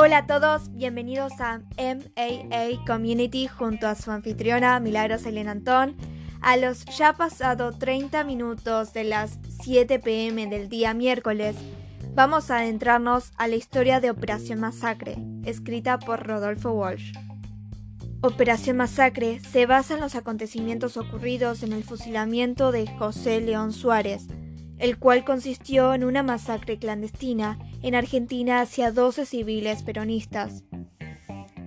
Hola a todos, bienvenidos a MAA Community junto a su anfitriona Milagros Elena Antón. A los ya pasado 30 minutos de las 7 pm del día miércoles, vamos a adentrarnos a la historia de Operación Masacre, escrita por Rodolfo Walsh. Operación Masacre se basa en los acontecimientos ocurridos en el fusilamiento de José León Suárez, el cual consistió en una masacre clandestina en Argentina hacia 12 civiles peronistas,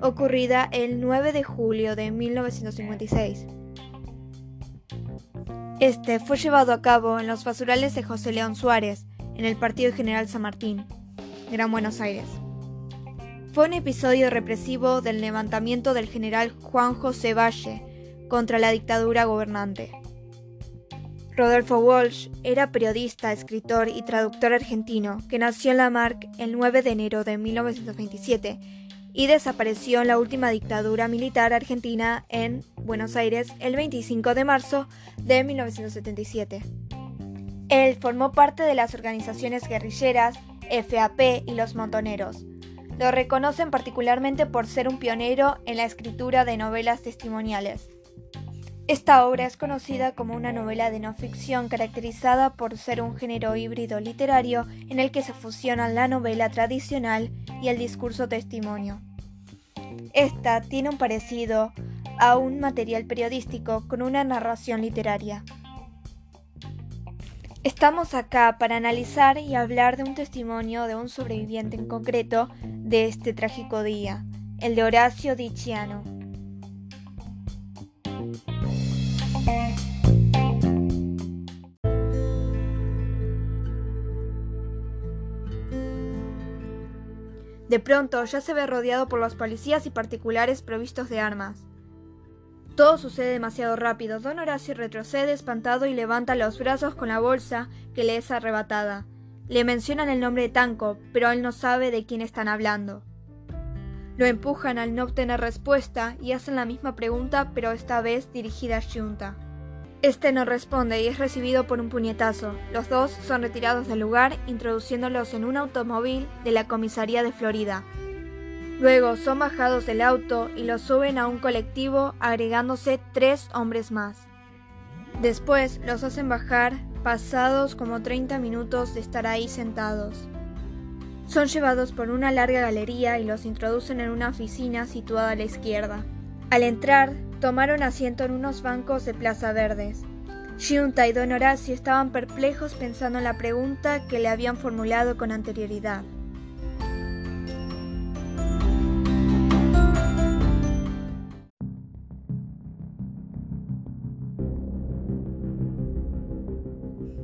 ocurrida el 9 de julio de 1956. Este fue llevado a cabo en los basurales de José León Suárez, en el Partido General San Martín, Gran Buenos Aires. Fue un episodio represivo del levantamiento del general Juan José Valle contra la dictadura gobernante. Rodolfo Walsh era periodista, escritor y traductor argentino que nació en Lamarck el 9 de enero de 1927 y desapareció en la última dictadura militar argentina en Buenos Aires el 25 de marzo de 1977. Él formó parte de las organizaciones guerrilleras FAP y los Montoneros. Lo reconocen particularmente por ser un pionero en la escritura de novelas testimoniales. Esta obra es conocida como una novela de no ficción caracterizada por ser un género híbrido literario en el que se fusionan la novela tradicional y el discurso testimonio. Esta tiene un parecido a un material periodístico con una narración literaria. Estamos acá para analizar y hablar de un testimonio de un sobreviviente en concreto de este trágico día, el de Horacio Diciano. De pronto ya se ve rodeado por los policías y particulares provistos de armas. Todo sucede demasiado rápido. Don Horacio retrocede espantado y levanta los brazos con la bolsa que le es arrebatada. Le mencionan el nombre de Tanco, pero él no sabe de quién están hablando. Lo empujan al no obtener respuesta y hacen la misma pregunta, pero esta vez dirigida a Junta. Este no responde y es recibido por un puñetazo. Los dos son retirados del lugar, introduciéndolos en un automóvil de la comisaría de Florida. Luego son bajados del auto y los suben a un colectivo, agregándose tres hombres más. Después los hacen bajar, pasados como 30 minutos de estar ahí sentados. Son llevados por una larga galería y los introducen en una oficina situada a la izquierda. Al entrar, tomaron asiento en unos bancos de Plaza Verdes. Giunta y Don Horacio estaban perplejos pensando en la pregunta que le habían formulado con anterioridad.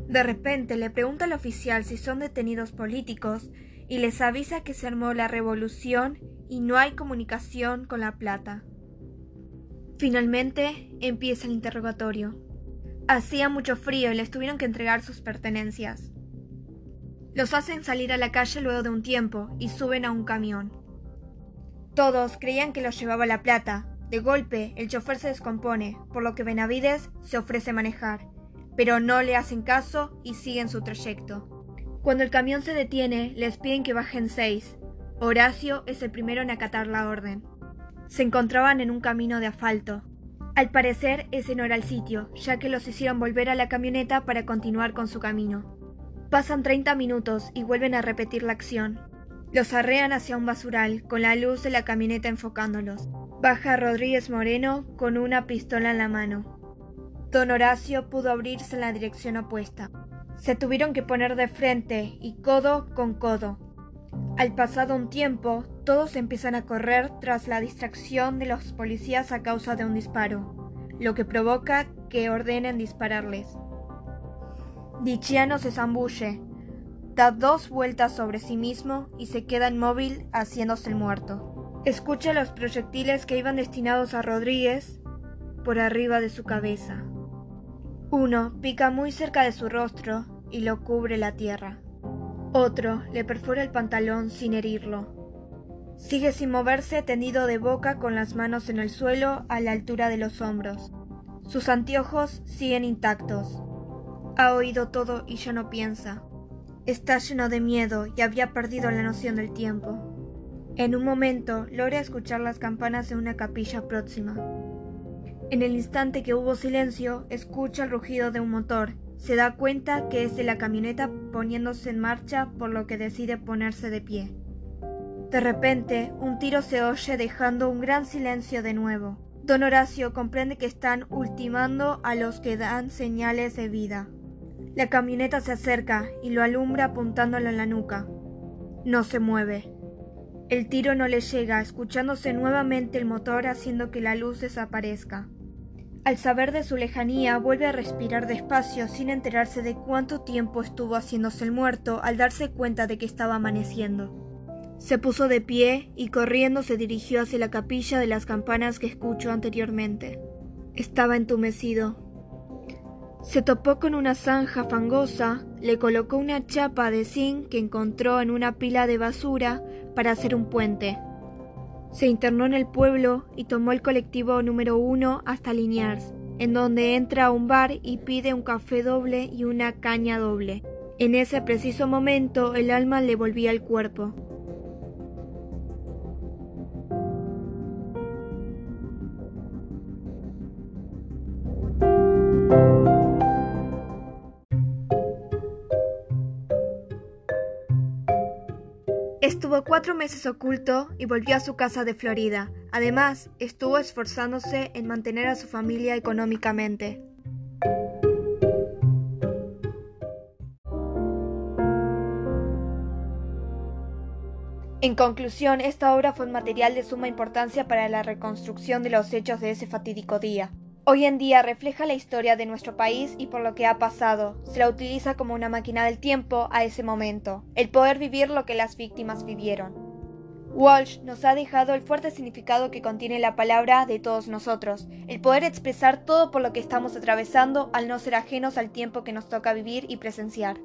De repente le pregunta al oficial si son detenidos políticos y les avisa que se armó la revolución y no hay comunicación con La Plata. Finalmente empieza el interrogatorio. Hacía mucho frío y les tuvieron que entregar sus pertenencias. Los hacen salir a la calle luego de un tiempo y suben a un camión. Todos creían que los llevaba La Plata. De golpe, el chofer se descompone, por lo que Benavides se ofrece manejar, pero no le hacen caso y siguen su trayecto. Cuando el camión se detiene, les piden que bajen seis. Horacio es el primero en acatar la orden. Se encontraban en un camino de asfalto. Al parecer ese no era el sitio, ya que los hicieron volver a la camioneta para continuar con su camino. Pasan 30 minutos y vuelven a repetir la acción. Los arrean hacia un basural, con la luz de la camioneta enfocándolos. Baja Rodríguez Moreno con una pistola en la mano. Don Horacio pudo abrirse en la dirección opuesta. Se tuvieron que poner de frente y codo con codo. Al pasado un tiempo, todos empiezan a correr tras la distracción de los policías a causa de un disparo, lo que provoca que ordenen dispararles. Diciano se zambulle, da dos vueltas sobre sí mismo y se queda inmóvil haciéndose el muerto. Escucha los proyectiles que iban destinados a Rodríguez por arriba de su cabeza. Uno pica muy cerca de su rostro y lo cubre la tierra. Otro le perfora el pantalón sin herirlo. Sigue sin moverse tendido de boca con las manos en el suelo a la altura de los hombros. Sus anteojos siguen intactos. Ha oído todo y ya no piensa. Está lleno de miedo y había perdido la noción del tiempo. En un momento logra escuchar las campanas de una capilla próxima. En el instante que hubo silencio, escucha el rugido de un motor. Se da cuenta que es de la camioneta poniéndose en marcha, por lo que decide ponerse de pie. De repente, un tiro se oye dejando un gran silencio de nuevo. Don Horacio comprende que están ultimando a los que dan señales de vida. La camioneta se acerca y lo alumbra apuntándolo en la nuca. No se mueve. El tiro no le llega, escuchándose nuevamente el motor haciendo que la luz desaparezca. Al saber de su lejanía, vuelve a respirar despacio sin enterarse de cuánto tiempo estuvo haciéndose el muerto al darse cuenta de que estaba amaneciendo. Se puso de pie y corriendo se dirigió hacia la capilla de las campanas que escuchó anteriormente. Estaba entumecido. Se topó con una zanja fangosa, le colocó una chapa de zinc que encontró en una pila de basura para hacer un puente. Se internó en el pueblo y tomó el colectivo número uno hasta Liniers, en donde entra a un bar y pide un café doble y una caña doble. En ese preciso momento el alma le volvía al cuerpo. Estuvo cuatro meses oculto y volvió a su casa de Florida. Además, estuvo esforzándose en mantener a su familia económicamente. En conclusión, esta obra fue un material de suma importancia para la reconstrucción de los hechos de ese fatídico día. Hoy en día refleja la historia de nuestro país y por lo que ha pasado. Se la utiliza como una máquina del tiempo a ese momento, el poder vivir lo que las víctimas vivieron. Walsh nos ha dejado el fuerte significado que contiene la palabra de todos nosotros, el poder expresar todo por lo que estamos atravesando al no ser ajenos al tiempo que nos toca vivir y presenciar.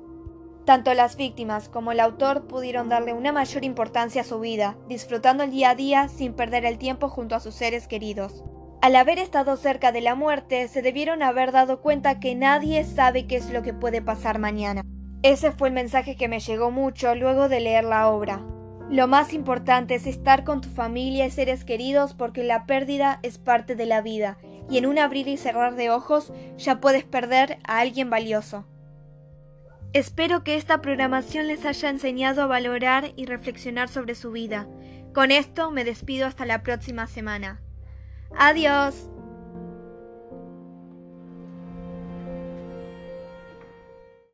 Tanto las víctimas como el autor pudieron darle una mayor importancia a su vida, disfrutando el día a día sin perder el tiempo junto a sus seres queridos. Al haber estado cerca de la muerte, se debieron haber dado cuenta que nadie sabe qué es lo que puede pasar mañana. Ese fue el mensaje que me llegó mucho luego de leer la obra. Lo más importante es estar con tu familia y seres queridos porque la pérdida es parte de la vida y en un abrir y cerrar de ojos ya puedes perder a alguien valioso. Espero que esta programación les haya enseñado a valorar y reflexionar sobre su vida. Con esto me despido hasta la próxima semana. Adiós.